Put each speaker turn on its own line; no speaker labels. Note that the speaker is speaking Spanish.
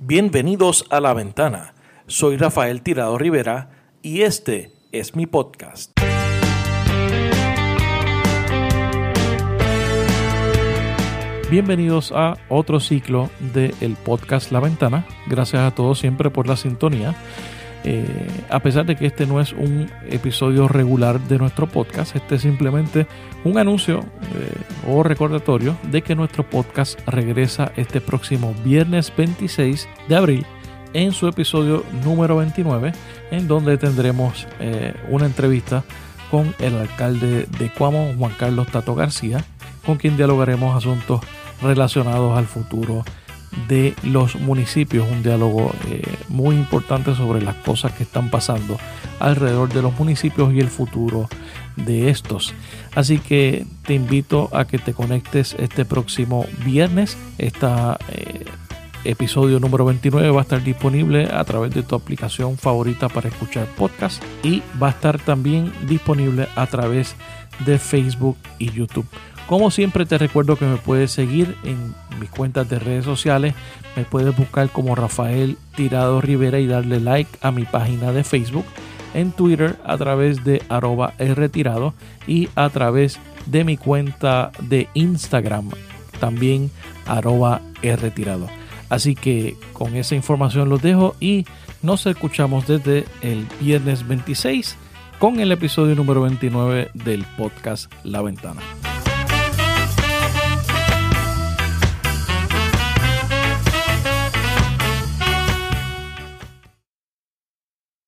Bienvenidos a La Ventana. Soy Rafael Tirado Rivera y este es mi podcast. Bienvenidos a otro ciclo del podcast La Ventana. Gracias a todos siempre por la sintonía. Eh, a pesar de que este no es un episodio regular de nuestro podcast, este es simplemente un anuncio eh, o recordatorio de que nuestro podcast regresa este próximo viernes 26 de abril en su episodio número 29, en donde tendremos eh, una entrevista con el alcalde de Cuamo, Juan Carlos Tato García, con quien dialogaremos asuntos relacionados al futuro de los municipios, un diálogo eh, muy importante sobre las cosas que están pasando alrededor de los municipios y el futuro de estos. Así que te invito a que te conectes este próximo viernes. Este episodio número 29 va a estar disponible a través de tu aplicación favorita para escuchar podcast y va a estar también disponible a través de Facebook y YouTube. Como siempre te recuerdo que me puedes seguir en mis cuentas de redes sociales. Me puedes buscar como Rafael Tirado Rivera y darle like a mi página de Facebook. En Twitter a través de arroba rtirado y a través de mi cuenta de Instagram también arroba rtirado. Así que con esa información los dejo y nos escuchamos desde el viernes 26 con el episodio número 29 del podcast La Ventana.